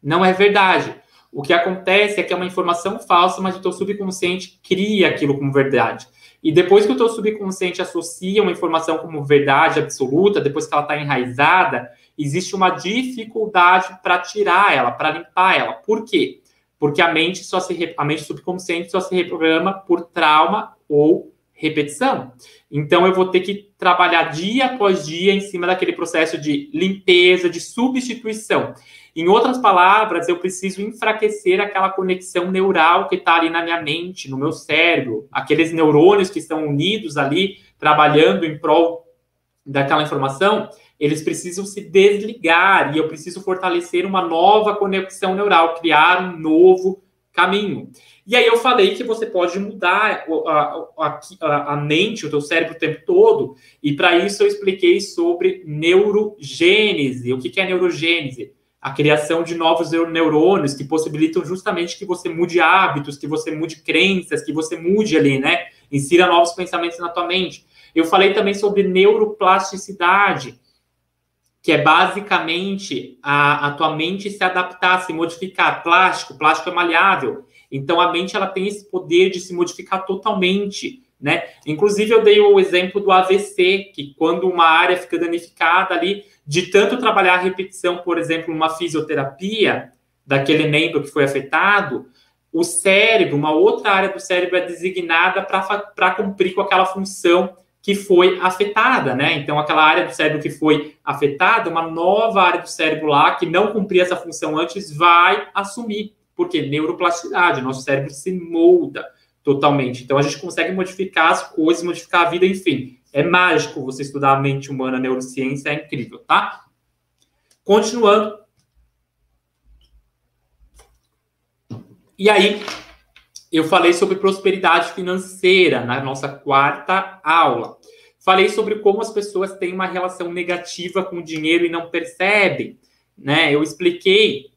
Não é verdade. O que acontece é que é uma informação falsa, mas o teu subconsciente cria aquilo como verdade. E depois que o teu subconsciente associa uma informação como verdade absoluta, depois que ela está enraizada, existe uma dificuldade para tirar ela, para limpar ela. Por quê? Porque a mente só se a mente subconsciente só se reprograma por trauma ou repetição. Então eu vou ter que trabalhar dia após dia em cima daquele processo de limpeza, de substituição. Em outras palavras, eu preciso enfraquecer aquela conexão neural que está ali na minha mente, no meu cérebro, aqueles neurônios que estão unidos ali, trabalhando em prol daquela informação, eles precisam se desligar e eu preciso fortalecer uma nova conexão neural, criar um novo caminho. E aí eu falei que você pode mudar a, a, a mente, o teu cérebro o tempo todo, e para isso eu expliquei sobre neurogênese. O que, que é neurogênese? A criação de novos neurônios que possibilitam justamente que você mude hábitos, que você mude crenças, que você mude ali, né? Insira novos pensamentos na tua mente. Eu falei também sobre neuroplasticidade, que é basicamente a, a tua mente se adaptar, se modificar. Plástico, plástico é maleável. Então a mente ela tem esse poder de se modificar totalmente, né? Inclusive eu dei o exemplo do AVC, que quando uma área fica danificada ali, de tanto trabalhar a repetição, por exemplo, uma fisioterapia daquele membro que foi afetado, o cérebro, uma outra área do cérebro é designada para cumprir com aquela função que foi afetada, né? Então, aquela área do cérebro que foi afetada, uma nova área do cérebro lá, que não cumpria essa função antes, vai assumir. Porque neuroplasticidade, nosso cérebro se molda totalmente. Então a gente consegue modificar as coisas, modificar a vida, enfim. É mágico você estudar a mente humana, a neurociência, é incrível, tá? Continuando. E aí, eu falei sobre prosperidade financeira na nossa quarta aula. Falei sobre como as pessoas têm uma relação negativa com o dinheiro e não percebem, né? Eu expliquei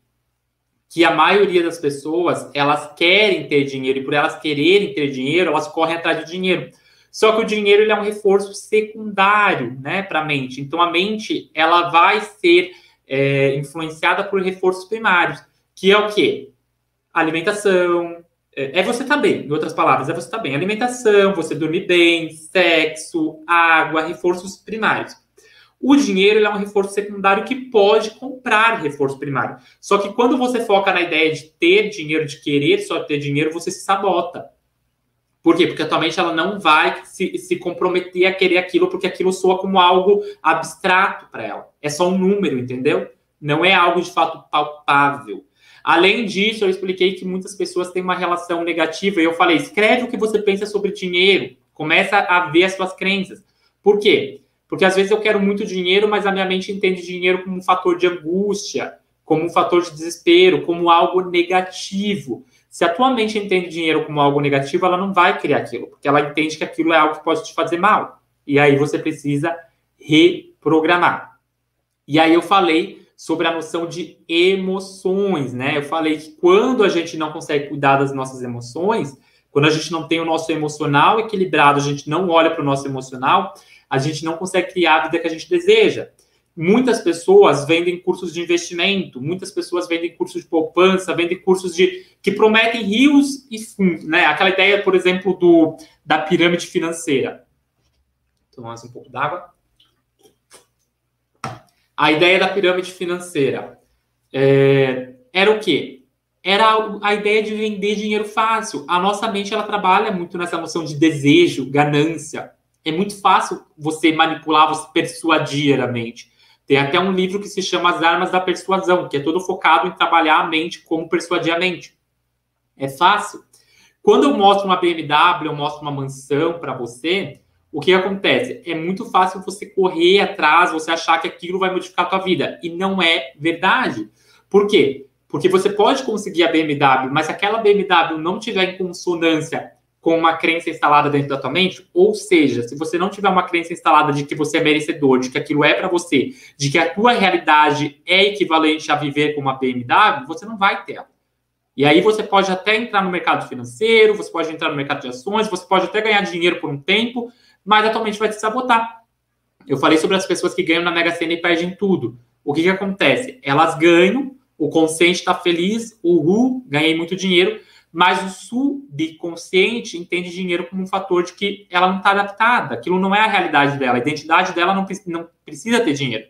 que a maioria das pessoas, elas querem ter dinheiro e por elas quererem ter dinheiro, elas correm atrás do dinheiro. Só que o dinheiro ele é um reforço secundário, né, para a mente. Então a mente ela vai ser é, influenciada por reforços primários, que é o quê? Alimentação, é, é você estar tá bem, em outras palavras, é você estar tá bem. Alimentação, você dormir bem, sexo, água, reforços primários. O dinheiro é um reforço secundário que pode comprar reforço primário. Só que quando você foca na ideia de ter dinheiro, de querer só ter dinheiro, você se sabota. Por quê? Porque atualmente ela não vai se, se comprometer a querer aquilo, porque aquilo soa como algo abstrato para ela. É só um número, entendeu? Não é algo de fato palpável. Além disso, eu expliquei que muitas pessoas têm uma relação negativa e eu falei: escreve o que você pensa sobre dinheiro, começa a ver as suas crenças. Por quê? Porque às vezes eu quero muito dinheiro, mas a minha mente entende dinheiro como um fator de angústia, como um fator de desespero, como algo negativo. Se a tua mente entende dinheiro como algo negativo, ela não vai criar aquilo, porque ela entende que aquilo é algo que pode te fazer mal. E aí você precisa reprogramar. E aí eu falei sobre a noção de emoções, né? Eu falei que quando a gente não consegue cuidar das nossas emoções, quando a gente não tem o nosso emocional equilibrado, a gente não olha para o nosso emocional, a gente não consegue criar a vida que a gente deseja. Muitas pessoas vendem cursos de investimento, muitas pessoas vendem cursos de poupança, vendem cursos de que prometem rios e fundos, né? Aquela ideia, por exemplo, do da pirâmide financeira. Tomar mais um pouco d'água. A ideia da pirâmide financeira é, era o quê? Era a ideia de vender dinheiro fácil. A nossa mente ela trabalha muito nessa noção de desejo, ganância é muito fácil você manipular, você persuadir a mente. Tem até um livro que se chama As Armas da Persuasão, que é todo focado em trabalhar a mente, como persuadir a mente. É fácil. Quando eu mostro uma BMW, eu mostro uma mansão para você, o que acontece? É muito fácil você correr atrás, você achar que aquilo vai modificar a tua vida. E não é verdade. Por quê? Porque você pode conseguir a BMW, mas se aquela BMW não tiver em consonância com uma crença instalada dentro da tua mente, ou seja, se você não tiver uma crença instalada de que você é merecedor, de que aquilo é para você, de que a tua realidade é equivalente a viver com uma BMW, você não vai ter. E aí você pode até entrar no mercado financeiro, você pode entrar no mercado de ações, você pode até ganhar dinheiro por um tempo, mas atualmente vai te sabotar. Eu falei sobre as pessoas que ganham na Mega Sena e perdem tudo. O que, que acontece? Elas ganham, o consciente está feliz, uhul, ganhei muito dinheiro, mas o subconsciente entende dinheiro como um fator de que ela não está adaptada, aquilo não é a realidade dela, a identidade dela não, não precisa ter dinheiro,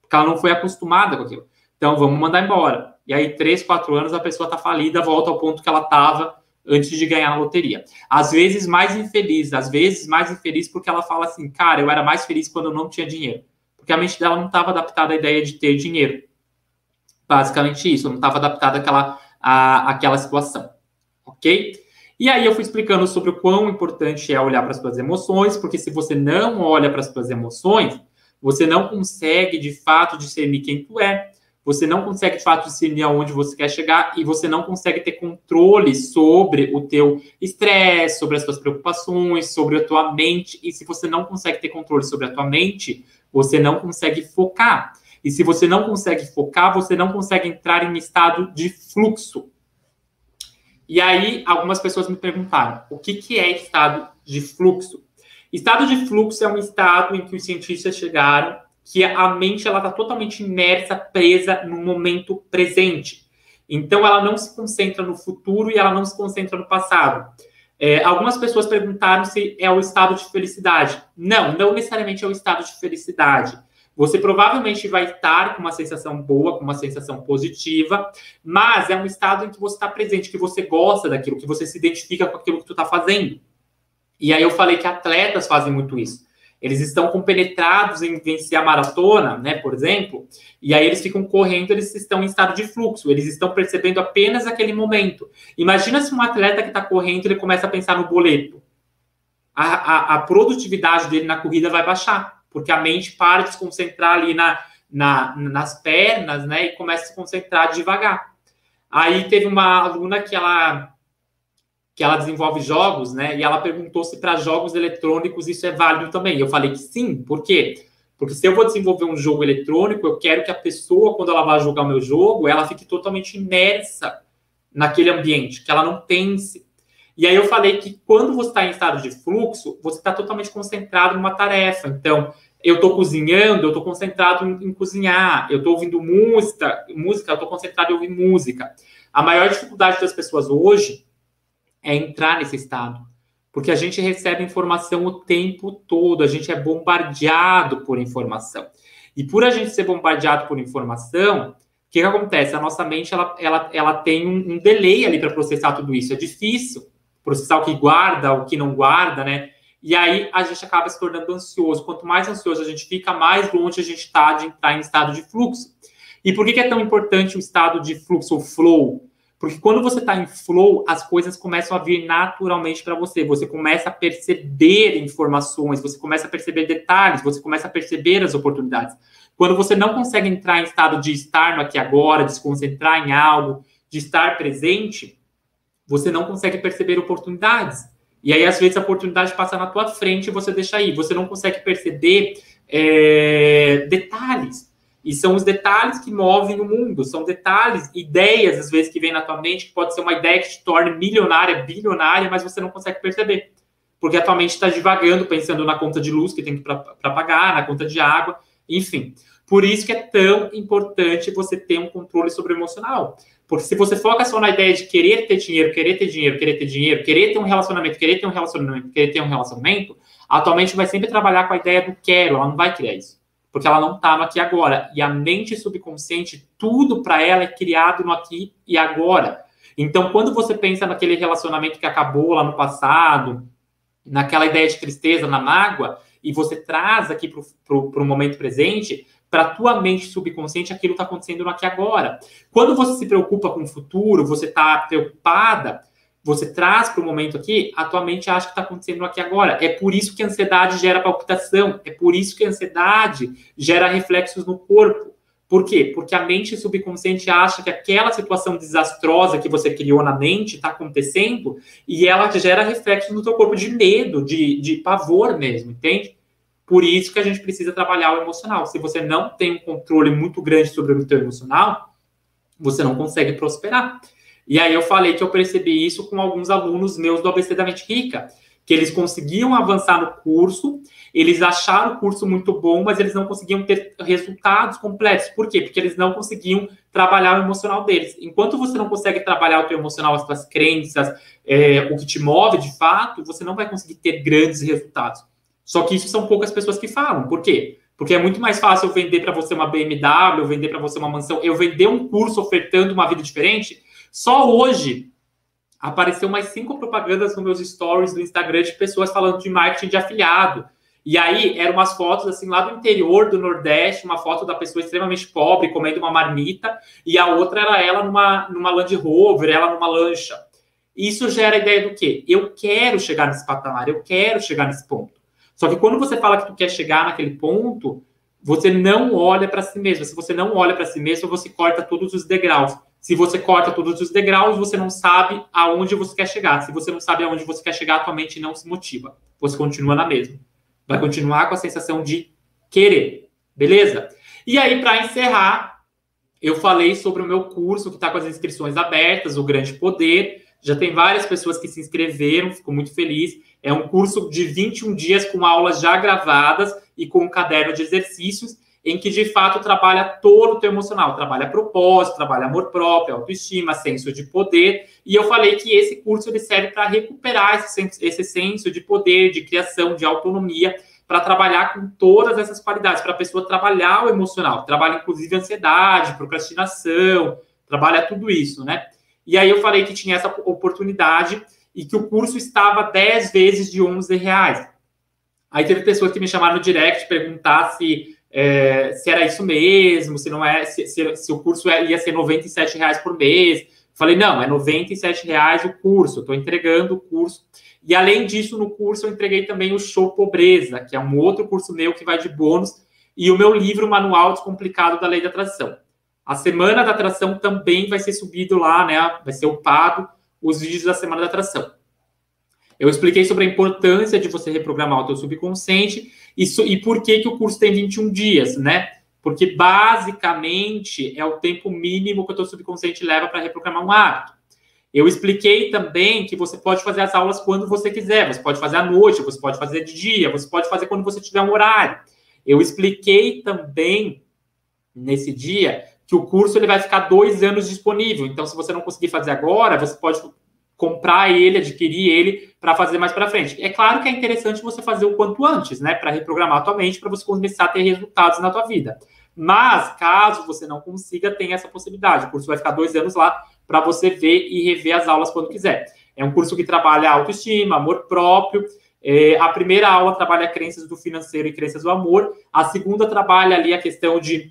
porque ela não foi acostumada com aquilo. Então, vamos mandar embora. E aí, três, quatro anos, a pessoa está falida, volta ao ponto que ela estava antes de ganhar na loteria. Às vezes mais infeliz, às vezes mais infeliz porque ela fala assim, cara, eu era mais feliz quando eu não tinha dinheiro. Porque a mente dela não estava adaptada à ideia de ter dinheiro. Basicamente isso, não estava adaptada àquela, à, àquela situação. Ok? E aí eu fui explicando sobre o quão importante é olhar para as suas emoções, porque se você não olha para as suas emoções, você não consegue de fato discernir quem tu é, você não consegue de fato discernir aonde você quer chegar e você não consegue ter controle sobre o teu estresse, sobre as suas preocupações, sobre a tua mente. E se você não consegue ter controle sobre a tua mente, você não consegue focar. E se você não consegue focar, você não consegue entrar em estado de fluxo. E aí, algumas pessoas me perguntaram: o que, que é estado de fluxo? Estado de fluxo é um estado em que os cientistas chegaram que a mente ela está totalmente imersa, presa no momento presente. Então, ela não se concentra no futuro e ela não se concentra no passado. É, algumas pessoas perguntaram se é o estado de felicidade. Não, não necessariamente é o estado de felicidade. Você provavelmente vai estar com uma sensação boa, com uma sensação positiva, mas é um estado em que você está presente, que você gosta daquilo, que você se identifica com aquilo que tu está fazendo. E aí eu falei que atletas fazem muito isso. Eles estão compenetrados em vencer a maratona, né, por exemplo, e aí eles ficam correndo, eles estão em estado de fluxo, eles estão percebendo apenas aquele momento. Imagina se um atleta que está correndo, ele começa a pensar no boleto. A, a, a, produtividade dele na corrida vai baixar, porque a mente para de se concentrar ali na, na, nas pernas, né, e começa a se concentrar devagar. Aí teve uma aluna que ela que ela desenvolve jogos, né? E ela perguntou se para jogos eletrônicos isso é válido também. Eu falei que sim, por quê? Porque se eu vou desenvolver um jogo eletrônico, eu quero que a pessoa, quando ela vai jogar o meu jogo, ela fique totalmente imersa naquele ambiente, que ela não pense. E aí eu falei que quando você está em estado de fluxo, você está totalmente concentrado numa tarefa. Então, eu estou cozinhando, eu estou concentrado em, em, cozinhar, eu estou ouvindo música, música, eu estou concentrado em ouvir música. A maior dificuldade das pessoas hoje é entrar nesse estado. Porque a gente recebe informação o tempo todo, a gente é bombardeado por informação. E por a gente ser bombardeado por informação, o que, que acontece? A nossa mente ela, ela, ela tem um, um delay ali para processar tudo isso. É difícil processar o que guarda, o que não guarda, né? E aí a gente acaba se tornando ansioso. Quanto mais ansioso a gente fica, mais longe a gente está de entrar em estado de fluxo. E por que, que é tão importante o estado de fluxo, o flow? Porque quando você está em flow, as coisas começam a vir naturalmente para você. Você começa a perceber informações, você começa a perceber detalhes, você começa a perceber as oportunidades. Quando você não consegue entrar em estado de estar no aqui agora, de se concentrar em algo, de estar presente, você não consegue perceber oportunidades. E aí, às vezes, a oportunidade passa na tua frente e você deixa aí. Você não consegue perceber é, detalhes. E são os detalhes que movem o mundo, são detalhes, ideias, às vezes, que vem na tua mente, que pode ser uma ideia que te torne milionária, bilionária, mas você não consegue perceber. Porque a tua mente está divagando, pensando na conta de luz que tem para pagar, na conta de água, enfim. Por isso que é tão importante você ter um controle sobre o emocional. Porque se você foca só na ideia de querer ter dinheiro, querer ter dinheiro, querer ter dinheiro, querer ter um relacionamento, querer ter um relacionamento, querer ter um relacionamento, atualmente vai sempre trabalhar com a ideia do quero, ela não vai criar isso porque ela não está no aqui e agora. E a mente subconsciente, tudo para ela é criado no aqui e agora. Então, quando você pensa naquele relacionamento que acabou lá no passado, naquela ideia de tristeza, na mágoa, e você traz aqui para o momento presente, para a tua mente subconsciente, aquilo está acontecendo no aqui e agora. Quando você se preocupa com o futuro, você está preocupada, você traz para o momento aqui, a tua mente acha que está acontecendo aqui agora. É por isso que a ansiedade gera palpitação, é por isso que a ansiedade gera reflexos no corpo. Por quê? Porque a mente subconsciente acha que aquela situação desastrosa que você criou na mente está acontecendo e ela gera reflexos no teu corpo de medo, de, de pavor mesmo, entende? Por isso que a gente precisa trabalhar o emocional. Se você não tem um controle muito grande sobre o teu emocional, você não consegue prosperar. E aí eu falei que eu percebi isso com alguns alunos meus do ABC da Mente Rica, que eles conseguiam avançar no curso, eles acharam o curso muito bom, mas eles não conseguiam ter resultados completos. Por quê? Porque eles não conseguiam trabalhar o emocional deles. Enquanto você não consegue trabalhar o teu emocional, as tuas crenças, é, o que te move de fato, você não vai conseguir ter grandes resultados. Só que isso são poucas pessoas que falam. Por quê? Porque é muito mais fácil eu vender para você uma BMW, eu vender para você uma mansão, eu vender um curso ofertando uma vida diferente. Só hoje apareceu mais cinco propagandas nos meus stories do Instagram de pessoas falando de marketing de afiliado. E aí eram umas fotos assim lá do interior do Nordeste, uma foto da pessoa extremamente pobre comendo uma marmita, e a outra era ela numa, numa Land Rover, ela numa lancha. Isso gera a ideia do quê? Eu quero chegar nesse patamar, eu quero chegar nesse ponto. Só que quando você fala que tu quer chegar naquele ponto, você não olha para si mesmo. Se você não olha para si mesmo, você corta todos os degraus. Se você corta todos os degraus, você não sabe aonde você quer chegar. Se você não sabe aonde você quer chegar, a tua mente não se motiva. Você continua na mesma. Vai continuar com a sensação de querer. Beleza? E aí, para encerrar, eu falei sobre o meu curso que está com as inscrições abertas, o Grande Poder. Já tem várias pessoas que se inscreveram, fico muito feliz. É um curso de 21 dias com aulas já gravadas e com um caderno de exercícios em que de fato trabalha todo o teu emocional, trabalha propósito, trabalha amor próprio, autoestima, senso de poder. E eu falei que esse curso ele serve para recuperar esse senso, esse senso de poder, de criação, de autonomia, para trabalhar com todas essas qualidades, para a pessoa trabalhar o emocional, trabalha inclusive ansiedade, procrastinação, trabalha tudo isso, né? E aí eu falei que tinha essa oportunidade e que o curso estava 10 vezes de 11 reais. Aí teve pessoas que me chamaram no direct perguntar se é, se era isso mesmo, se não é, se, se, se o curso é, ia ser 97 reais por mês. Falei, não, é 97 reais o curso, estou entregando o curso. E além disso, no curso eu entreguei também o Show Pobreza, que é um outro curso meu que vai de bônus, e o meu livro Manual Descomplicado da Lei da Atração. A Semana da Atração também vai ser subido lá, né? Vai ser upado os vídeos da Semana da Atração. Eu expliquei sobre a importância de você reprogramar o teu subconsciente e, e por que, que o curso tem 21 dias, né? Porque basicamente é o tempo mínimo que o teu subconsciente leva para reprogramar um hábito. Eu expliquei também que você pode fazer as aulas quando você quiser. Você pode fazer à noite, você pode fazer de dia, você pode fazer quando você tiver um horário. Eu expliquei também nesse dia que o curso ele vai ficar dois anos disponível. Então, se você não conseguir fazer agora, você pode comprar ele, adquirir ele para fazer mais para frente. É claro que é interessante você fazer o quanto antes, né, para reprogramar a tua mente para você começar a ter resultados na tua vida. Mas caso você não consiga, tem essa possibilidade. O curso vai ficar dois anos lá para você ver e rever as aulas quando quiser. É um curso que trabalha autoestima, amor próprio. É, a primeira aula trabalha crenças do financeiro e crenças do amor. A segunda trabalha ali a questão de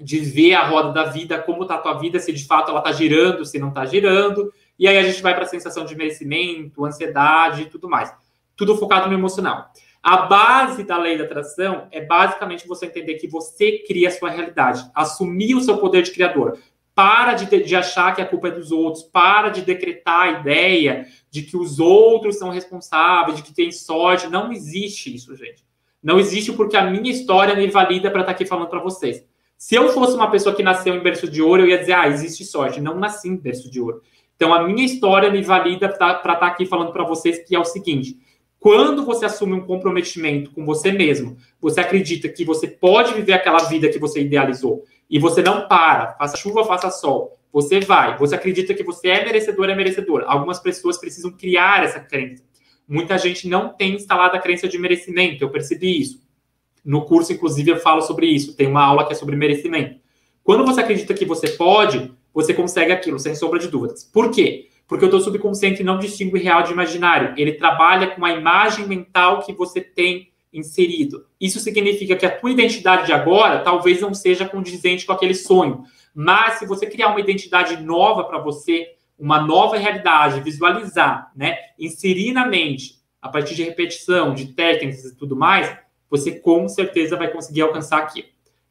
de ver a roda da vida, como está a tua vida, se de fato ela está girando, se não está girando. E aí a gente vai para a sensação de merecimento, ansiedade e tudo mais. Tudo focado no emocional. A base da lei da atração é basicamente você entender que você cria a sua realidade, assumir o seu poder de criador. Para de, de achar que a culpa é dos outros, para de decretar a ideia de que os outros são responsáveis, de que tem sorte. Não existe isso, gente. Não existe porque a minha história me valida para estar tá aqui falando para vocês. Se eu fosse uma pessoa que nasceu em berço de ouro, eu ia dizer, ah, existe sorte. Não nasci em berço de ouro. Então, a minha história me valida para estar tá aqui falando para vocês que é o seguinte: quando você assume um comprometimento com você mesmo, você acredita que você pode viver aquela vida que você idealizou e você não para, faça chuva, faça sol, você vai, você acredita que você é merecedor, é merecedor. Algumas pessoas precisam criar essa crença. Muita gente não tem instalado a crença de merecimento, eu percebi isso. No curso, inclusive, eu falo sobre isso. Tem uma aula que é sobre merecimento. Quando você acredita que você pode, você consegue aquilo, sem sombra de dúvidas. Por quê? Porque o teu subconsciente não distingue real de imaginário. Ele trabalha com a imagem mental que você tem inserido. Isso significa que a tua identidade de agora talvez não seja condizente com aquele sonho. Mas se você criar uma identidade nova para você, uma nova realidade, visualizar, né, inserir na mente, a partir de repetição, de técnicas e tudo mais, você com certeza vai conseguir alcançar aquilo.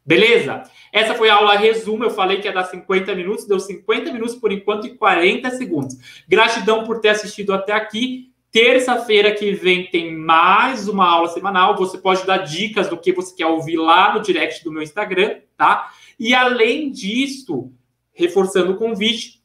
Beleza? Essa foi a aula resumo. Eu falei que ia dar 50 minutos, deu 50 minutos por enquanto e 40 segundos. Gratidão por ter assistido até aqui. Terça-feira que vem tem mais uma aula semanal. Você pode dar dicas do que você quer ouvir lá no direct do meu Instagram, tá? E além disso, reforçando o convite,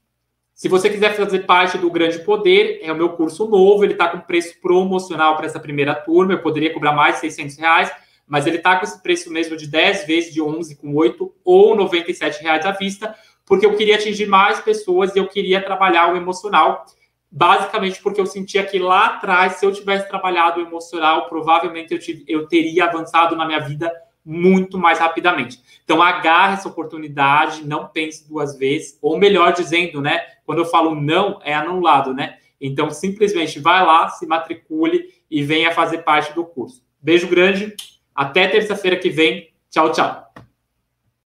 Se você quiser fazer parte do Grande Poder, é o meu curso novo, ele está com preço promocional para essa primeira turma, eu poderia cobrar mais de 600 reais, mas ele está com esse preço mesmo de 10 vezes de 11 com 8 ou 97 reais à vista, porque eu queria atingir mais pessoas e eu queria trabalhar o emocional, basicamente porque eu sentia que lá atrás, se eu tivesse trabalhado o emocional, provavelmente eu, eu teria avançado na minha vida muito mais rapidamente. Então, agarre essa oportunidade, não pense duas vezes, ou melhor dizendo, né? Quando eu falo não, é anulado, né? Então, simplesmente vai lá, se matricule e venha fazer parte do curso. Beijo grande, até terça-feira que vem. Tchau, tchau.